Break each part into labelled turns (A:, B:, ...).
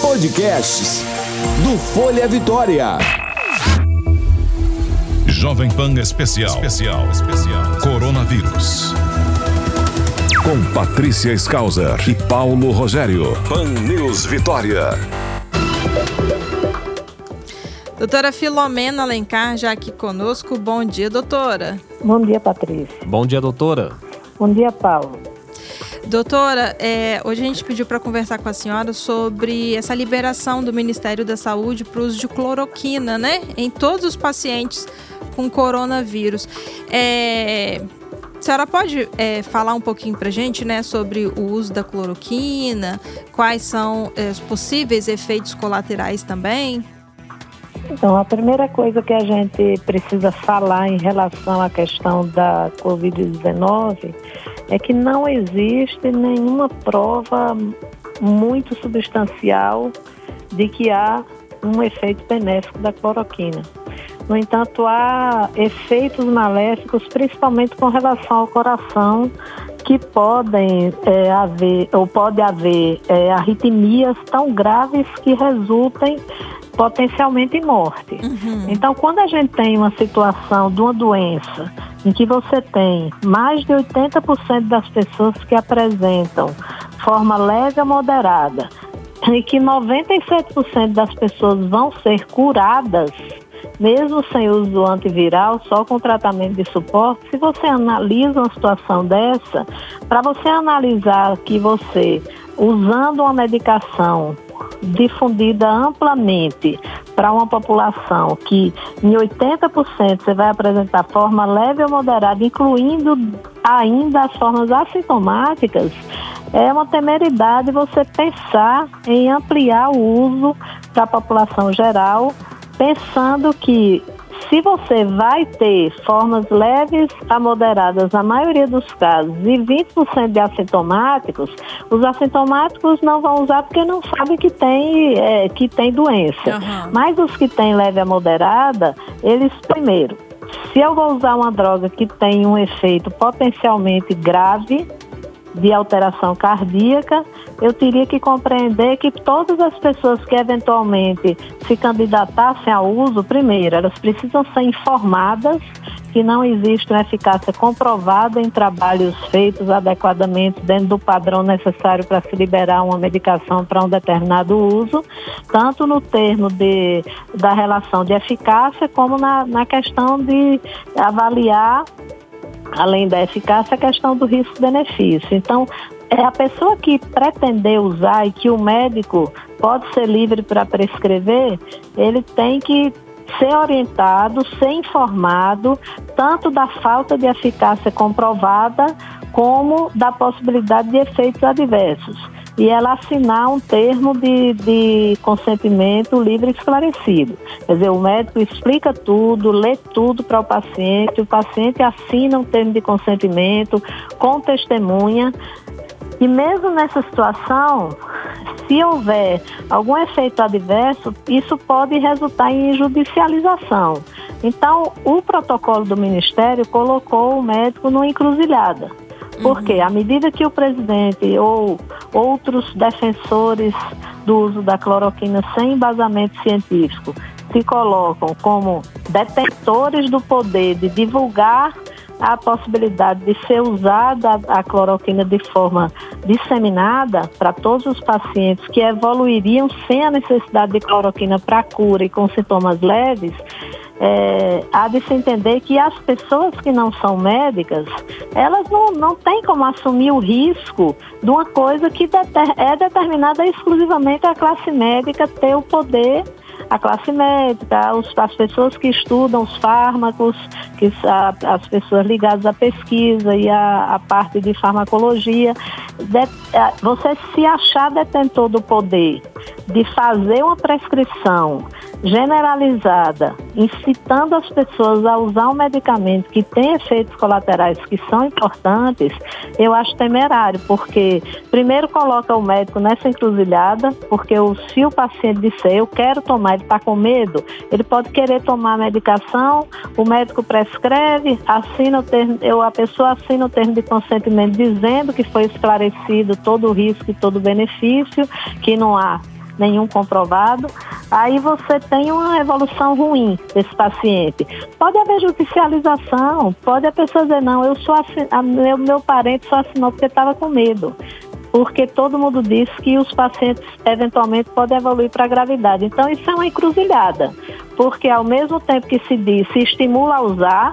A: Podcasts do Folha Vitória.
B: Jovem Pan Especial. Especial. Especial. Coronavírus. Com Patrícia Skauser e Paulo Rogério. Pan News Vitória.
C: Doutora Filomena Alencar, já aqui conosco. Bom dia, doutora.
D: Bom dia, Patrícia.
E: Bom dia, doutora.
D: Bom dia, Paulo.
C: Doutora, é, hoje a gente pediu para conversar com a senhora sobre essa liberação do Ministério da Saúde para o uso de cloroquina, né? Em todos os pacientes com coronavírus. É, a senhora pode é, falar um pouquinho para a gente né, sobre o uso da cloroquina, quais são é, os possíveis efeitos colaterais também?
D: Então, a primeira coisa que a gente precisa falar em relação à questão da Covid-19 é que não existe nenhuma prova muito substancial de que há um efeito benéfico da cloroquina. No entanto, há efeitos maléficos, principalmente com relação ao coração, que podem é, haver ou pode haver é, arritmias tão graves que resultem potencialmente em morte. Uhum. Então, quando a gente tem uma situação de uma doença em que você tem mais de 80% das pessoas que apresentam forma leve a moderada e que 97% das pessoas vão ser curadas, mesmo sem uso do antiviral, só com tratamento de suporte, se você analisa uma situação dessa, para você analisar que você, usando uma medicação difundida amplamente para uma população que em 80% você vai apresentar forma leve ou moderada, incluindo ainda as formas assintomáticas, é uma temeridade você pensar em ampliar o uso para a população geral, pensando que se você vai ter formas leves a moderadas na maioria dos casos e 20% de assintomáticos, os assintomáticos não vão usar porque não sabem que tem, é, que tem doença. Uhum. Mas os que têm leve a moderada, eles primeiro se eu vou usar uma droga que tem um efeito potencialmente grave, de alteração cardíaca, eu teria que compreender que todas as pessoas que eventualmente se candidatassem ao uso, primeiro, elas precisam ser informadas que não existe uma eficácia comprovada em trabalhos feitos adequadamente dentro do padrão necessário para se liberar uma medicação para um determinado uso, tanto no termo de, da relação de eficácia, como na, na questão de avaliar além da eficácia, a questão do risco-benefício. Então, é a pessoa que pretender usar e que o médico pode ser livre para prescrever, ele tem que ser orientado, ser informado, tanto da falta de eficácia comprovada, como da possibilidade de efeitos adversos e ela assinar um termo de, de consentimento livre e esclarecido. Quer dizer, o médico explica tudo, lê tudo para o paciente, o paciente assina um termo de consentimento com testemunha. E mesmo nessa situação, se houver algum efeito adverso, isso pode resultar em judicialização. Então, o protocolo do Ministério colocou o médico numa encruzilhada. Porque à medida que o presidente ou outros defensores do uso da cloroquina sem embasamento científico se colocam como detentores do poder de divulgar a possibilidade de ser usada a cloroquina de forma disseminada para todos os pacientes que evoluiriam sem a necessidade de cloroquina para cura e com sintomas leves, é, há de se entender que as pessoas que não são médicas, elas não, não têm como assumir o risco de uma coisa que é determinada exclusivamente à classe médica ter o poder a classe médica, os, as pessoas que estudam os fármacos, que, a, as pessoas ligadas à pesquisa e à, parte de farmacologia. De, a, você se achar detentor do poder de fazer uma prescrição generalizada, incitando as pessoas a usar um medicamento que tem efeitos colaterais que são importantes, eu acho temerário, porque primeiro coloca o médico nessa encruzilhada, porque se o paciente disser eu quero tomar, ele está com medo, ele pode querer tomar a medicação, o médico prescreve, assina o termo, eu, a pessoa assina o termo de consentimento dizendo que foi esclarecido todo o risco e todo o benefício, que não há nenhum comprovado, aí você tem uma evolução ruim desse paciente. Pode haver judicialização, pode a pessoa dizer, não, eu sou meu, meu parente só assinou porque estava com medo porque todo mundo diz que os pacientes eventualmente podem evoluir para a gravidade. Então, isso é uma encruzilhada, porque ao mesmo tempo que se diz, se estimula a usar,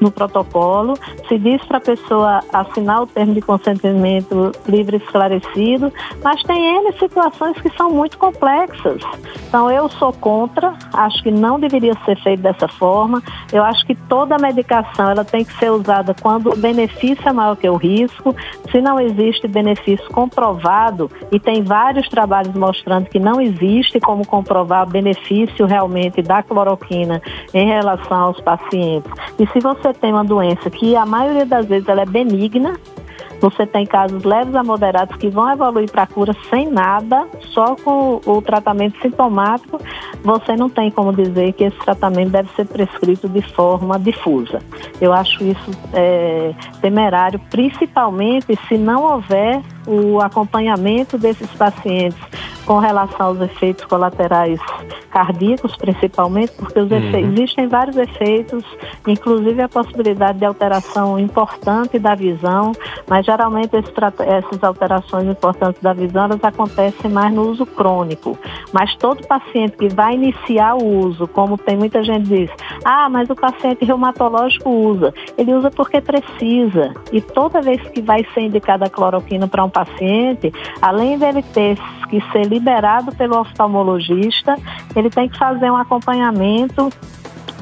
D: no protocolo, se diz para a pessoa assinar o termo de consentimento livre e esclarecido, mas tem N situações que são muito complexas. Então, eu sou contra, acho que não deveria ser feito dessa forma. Eu acho que toda medicação ela tem que ser usada quando o benefício é maior que o risco. Se não existe benefício comprovado, e tem vários trabalhos mostrando que não existe como comprovar o benefício realmente da cloroquina em relação aos pacientes. E se você tem uma doença que a maioria das vezes ela é benigna, você tem casos leves a moderados que vão evoluir para cura sem nada, só com o tratamento sintomático. Você não tem como dizer que esse tratamento deve ser prescrito de forma difusa. Eu acho isso é, temerário, principalmente se não houver o acompanhamento desses pacientes com relação aos efeitos colaterais cardíacos, principalmente, porque uhum. existem vários efeitos, inclusive a possibilidade de alteração importante da visão, mas geralmente esse, essas alterações importantes da visão elas acontecem mais no uso crônico. Mas todo paciente que vai iniciar o uso, como tem muita gente diz, ah, mas o paciente reumatológico usa, ele usa porque precisa. E toda vez que vai ser indicada a cloroquina para um paciente, além dele ter que ser liberado pelo oftalmologista, ele tem que fazer um acompanhamento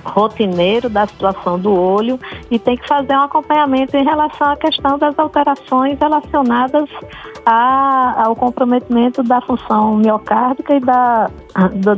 D: rotineiro da situação do olho e tem que fazer um acompanhamento em relação à questão das alterações relacionadas a, ao comprometimento da função miocárdica e da,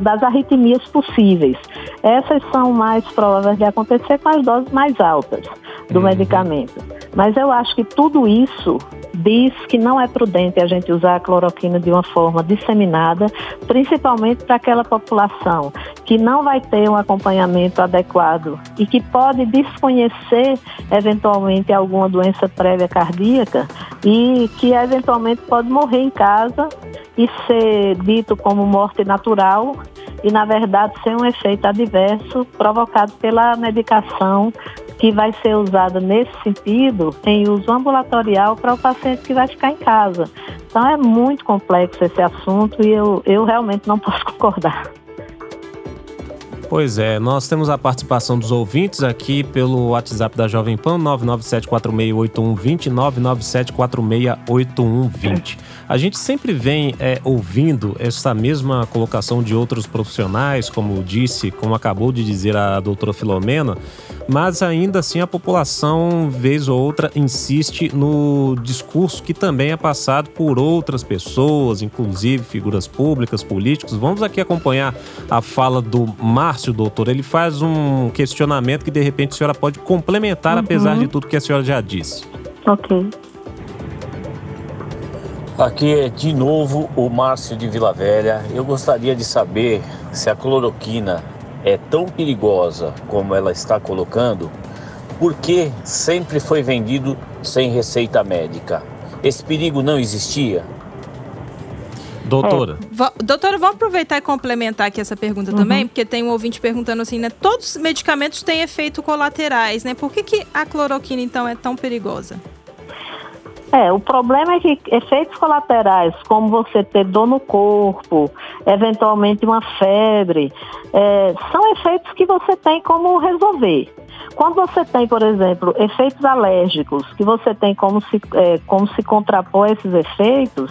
D: das arritmias possíveis. Essas são mais prováveis de acontecer com as doses mais altas do uhum. medicamento. Mas eu acho que tudo isso diz que não é prudente a gente usar a cloroquina de uma forma disseminada, principalmente para aquela população que não vai ter um acompanhamento adequado e que pode desconhecer eventualmente alguma doença prévia cardíaca e que eventualmente pode morrer em casa e ser dito como morte natural e na verdade ser um efeito adverso provocado pela medicação que vai ser usada nesse sentido em uso ambulatorial para o paciente que vai ficar em casa. Então é muito complexo esse assunto e eu, eu realmente não posso concordar.
E: Pois é, nós temos a participação dos ouvintes aqui pelo WhatsApp da Jovem Pan, 997468120, 997468120. A gente sempre vem é, ouvindo essa mesma colocação de outros profissionais, como disse, como acabou de dizer a doutora Filomena, mas ainda assim a população, vez ou outra, insiste no discurso que também é passado por outras pessoas, inclusive figuras públicas, políticos. Vamos aqui acompanhar a fala do Márcio, doutor. Ele faz um questionamento que de repente a senhora pode complementar, uhum. apesar de tudo que a senhora já disse.
D: Ok.
F: Aqui é de novo o Márcio de Vila Velha. Eu gostaria de saber se a cloroquina é tão perigosa como ela está colocando, por que sempre foi vendido sem receita médica? Esse perigo não existia?
E: Doutora.
C: Doutora, vamos aproveitar e complementar aqui essa pergunta uhum. também, porque tem um ouvinte perguntando assim, né? Todos os medicamentos têm efeitos colaterais, né? Por que, que a cloroquina, então, é tão perigosa?
D: É, o problema é que efeitos colaterais, como você ter dor no corpo, eventualmente uma febre, é, são efeitos que você tem como resolver. Quando você tem, por exemplo, efeitos alérgicos, que você tem como se, é, como se contrapor esses efeitos,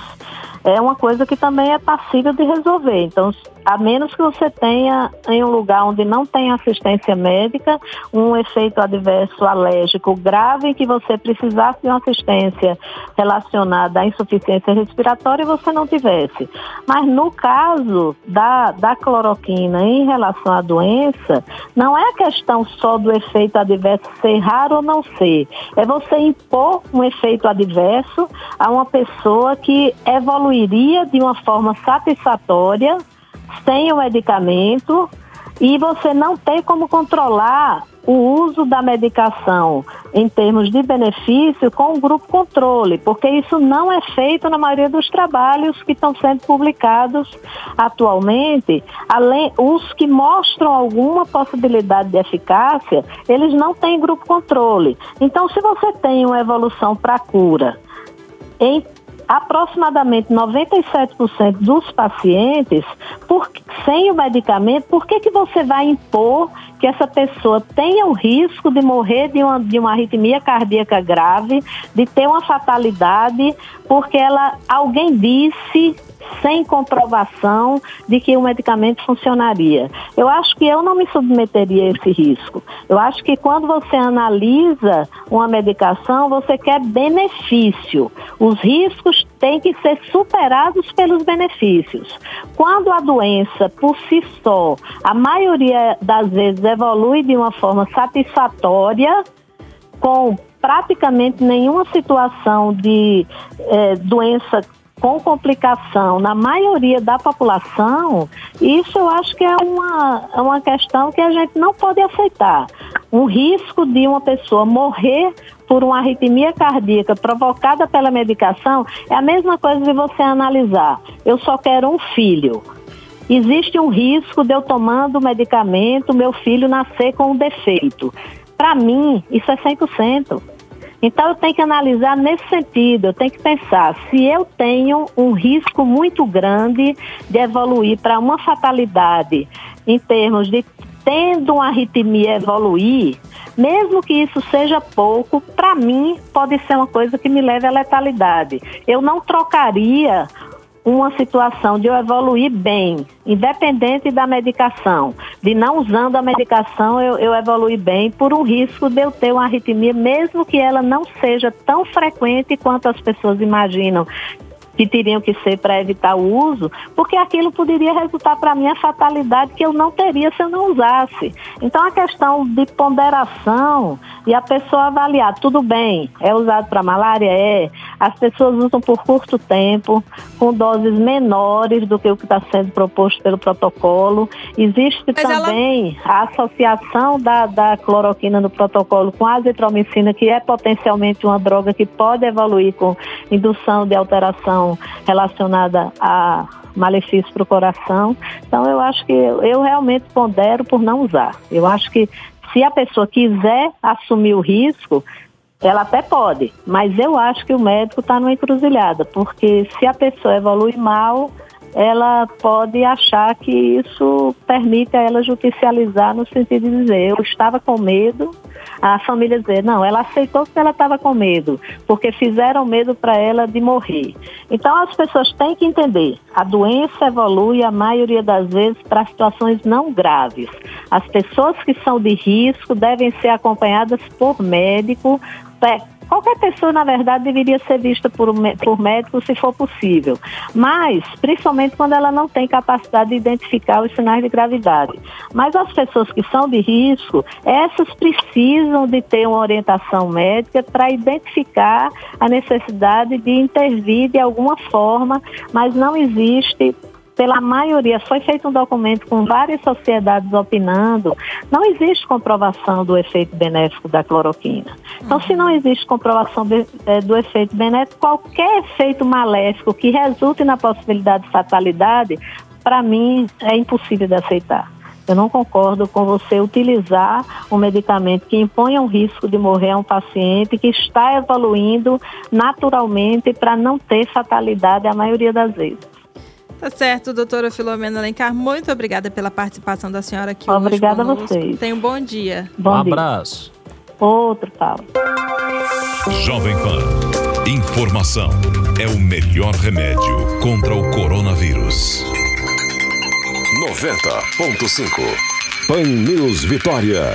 D: é uma coisa que também é passível de resolver. Então, a menos que você tenha em um lugar onde não tem assistência médica um efeito adverso alérgico grave que você precisasse de uma assistência relacionada à insuficiência respiratória e você não tivesse. Mas no caso da, da cloroquina em relação à doença, não é a questão só do efeito adverso ser raro ou não ser. É você impor um efeito adverso a uma pessoa que evoluiria de uma forma satisfatória sem o medicamento e você não tem como controlar o uso da medicação em termos de benefício com o grupo controle, porque isso não é feito na maioria dos trabalhos que estão sendo publicados atualmente. Além, os que mostram alguma possibilidade de eficácia, eles não têm grupo controle. Então, se você tem uma evolução para cura em aproximadamente 97% dos pacientes, por, sem o medicamento, por que, que você vai impor que essa pessoa tenha o risco de morrer de uma, de uma arritmia cardíaca grave, de ter uma fatalidade, porque ela, alguém disse sem comprovação de que o medicamento funcionaria. Eu acho que eu não me submeteria a esse risco. Eu acho que quando você analisa uma medicação, você quer benefício. Os riscos têm que ser superados pelos benefícios. Quando a doença por si só, a maioria das vezes evolui de uma forma satisfatória, com praticamente nenhuma situação de eh, doença com complicação na maioria da população, isso eu acho que é uma, é uma questão que a gente não pode aceitar. O risco de uma pessoa morrer por uma arritmia cardíaca provocada pela medicação é a mesma coisa de você analisar. Eu só quero um filho. Existe um risco de eu tomando o medicamento, meu filho nascer com um defeito. Para mim, isso é 100%. Então eu tenho que analisar nesse sentido, eu tenho que pensar se eu tenho um risco muito grande de evoluir para uma fatalidade em termos de tendo uma arritmia evoluir, mesmo que isso seja pouco, para mim pode ser uma coisa que me leve à letalidade. Eu não trocaria uma situação de eu evoluir bem, independente da medicação, de não usando a medicação eu, eu evoluir bem, por um risco de eu ter uma arritmia, mesmo que ela não seja tão frequente quanto as pessoas imaginam que teriam que ser para evitar o uso, porque aquilo poderia resultar para mim a fatalidade que eu não teria se eu não usasse. Então a questão de ponderação e a pessoa avaliar, tudo bem, é usado para malária? É. As pessoas usam por curto tempo, com doses menores do que o que está sendo proposto pelo protocolo. Existe Mas também ela... a associação da, da cloroquina no protocolo com a azitromicina, que é potencialmente uma droga que pode evoluir com indução de alteração relacionada a malefício para o coração. Então, eu acho que eu, eu realmente pondero por não usar. Eu acho que se a pessoa quiser assumir o risco, ela até pode, mas eu acho que o médico está numa encruzilhada, porque se a pessoa evolui mal, ela pode achar que isso permite a ela judicializar no sentido de dizer, eu estava com medo, a família dizer, não, ela aceitou que ela estava com medo, porque fizeram medo para ela de morrer. Então as pessoas têm que entender, a doença evolui a maioria das vezes para situações não graves. As pessoas que são de risco devem ser acompanhadas por médico, Qualquer pessoa, na verdade, deveria ser vista por, por médico se for possível. Mas, principalmente quando ela não tem capacidade de identificar os sinais de gravidade. Mas as pessoas que são de risco, essas precisam de ter uma orientação médica para identificar a necessidade de intervir de alguma forma, mas não existe pela maioria, foi feito um documento com várias sociedades opinando, não existe comprovação do efeito benéfico da cloroquina. Então, se não existe comprovação de, é, do efeito benéfico, qualquer efeito maléfico que resulte na possibilidade de fatalidade, para mim, é impossível de aceitar. Eu não concordo com você utilizar um medicamento que impõe um risco de morrer a um paciente que está evoluindo naturalmente para não ter fatalidade a maioria das vezes.
C: Tá certo, doutora Filomena Alencar. Muito obrigada pela participação da senhora aqui
D: Obrigada a vocês.
C: Tenha um bom dia.
E: Bom
C: um
E: dia. abraço.
D: Outro, Paulo.
B: Jovem Pan. Informação é o melhor remédio contra o coronavírus. 90.5 Pan News Vitória.